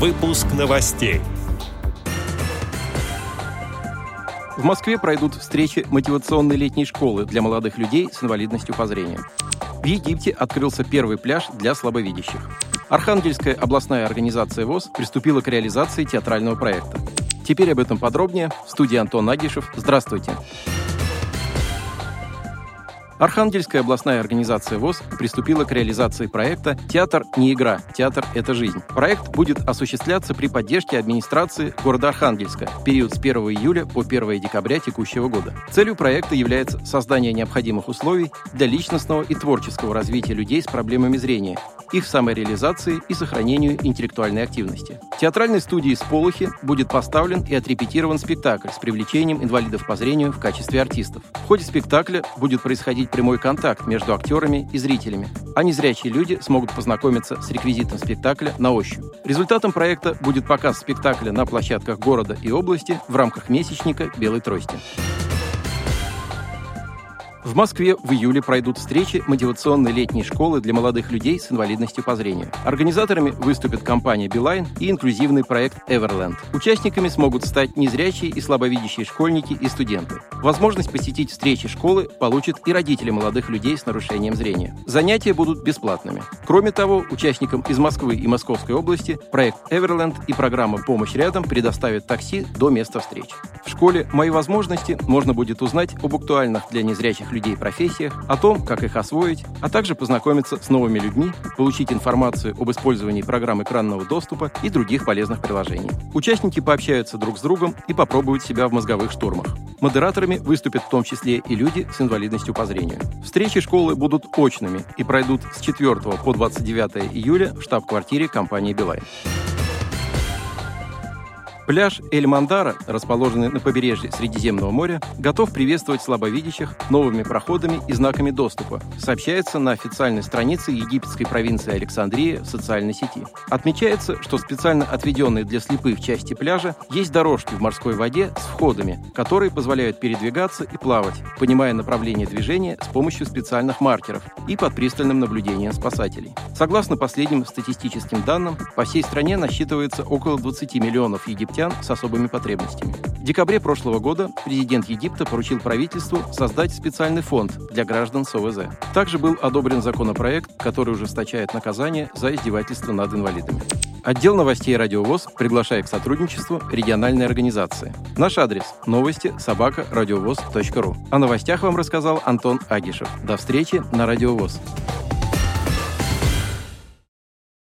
Выпуск новостей. В Москве пройдут встречи мотивационной летней школы для молодых людей с инвалидностью по зрению. В Египте открылся первый пляж для слабовидящих. Архангельская областная организация ВОЗ приступила к реализации театрального проекта. Теперь об этом подробнее. В студии Антон Агишев. Здравствуйте. Здравствуйте. Архангельская областная организация ВОЗ приступила к реализации проекта «Театр не игра, театр – это жизнь». Проект будет осуществляться при поддержке администрации города Архангельска в период с 1 июля по 1 декабря текущего года. Целью проекта является создание необходимых условий для личностного и творческого развития людей с проблемами зрения, их самореализации и сохранению интеллектуальной активности. В театральной студии «Сполохи» будет поставлен и отрепетирован спектакль с привлечением инвалидов по зрению в качестве артистов. В ходе спектакля будет происходить прямой контакт между актерами и зрителями, а незрячие люди смогут познакомиться с реквизитом спектакля на ощупь. Результатом проекта будет показ спектакля на площадках города и области в рамках месячника «Белой трости». В Москве в июле пройдут встречи мотивационной летней школы для молодых людей с инвалидностью по зрению. Организаторами выступят компания «Билайн» и инклюзивный проект «Эверленд». Участниками смогут стать незрячие и слабовидящие школьники и студенты. Возможность посетить встречи школы получат и родители молодых людей с нарушением зрения. Занятия будут бесплатными. Кроме того, участникам из Москвы и Московской области проект «Эверленд» и программа «Помощь рядом» предоставят такси до места встречи. В школе «Мои возможности» можно будет узнать об актуальных для незрячих разных людей профессиях, о том, как их освоить, а также познакомиться с новыми людьми, получить информацию об использовании программ экранного доступа и других полезных приложений. Участники пообщаются друг с другом и попробуют себя в мозговых штурмах. Модераторами выступят в том числе и люди с инвалидностью по зрению. Встречи школы будут очными и пройдут с 4 по 29 июля в штаб-квартире компании «Билайн». Пляж Эль-Мандара, расположенный на побережье Средиземного моря, готов приветствовать слабовидящих новыми проходами и знаками доступа, сообщается на официальной странице египетской провинции Александрия в социальной сети. Отмечается, что специально отведенные для слепых части пляжа есть дорожки в морской воде с входами, которые позволяют передвигаться и плавать, понимая направление движения с помощью специальных маркеров и под пристальным наблюдением спасателей. Согласно последним статистическим данным, по всей стране насчитывается около 20 миллионов египтян, египтян с особыми потребностями. В декабре прошлого года президент Египта поручил правительству создать специальный фонд для граждан с ОВЗ. Также был одобрен законопроект, который ужесточает наказание за издевательство над инвалидами. Отдел новостей «Радиовоз» приглашает к сотрудничеству региональной организации. Наш адрес – новости собака радиовоз.ру. О новостях вам рассказал Антон Агишев. До встречи на «Радиовоз».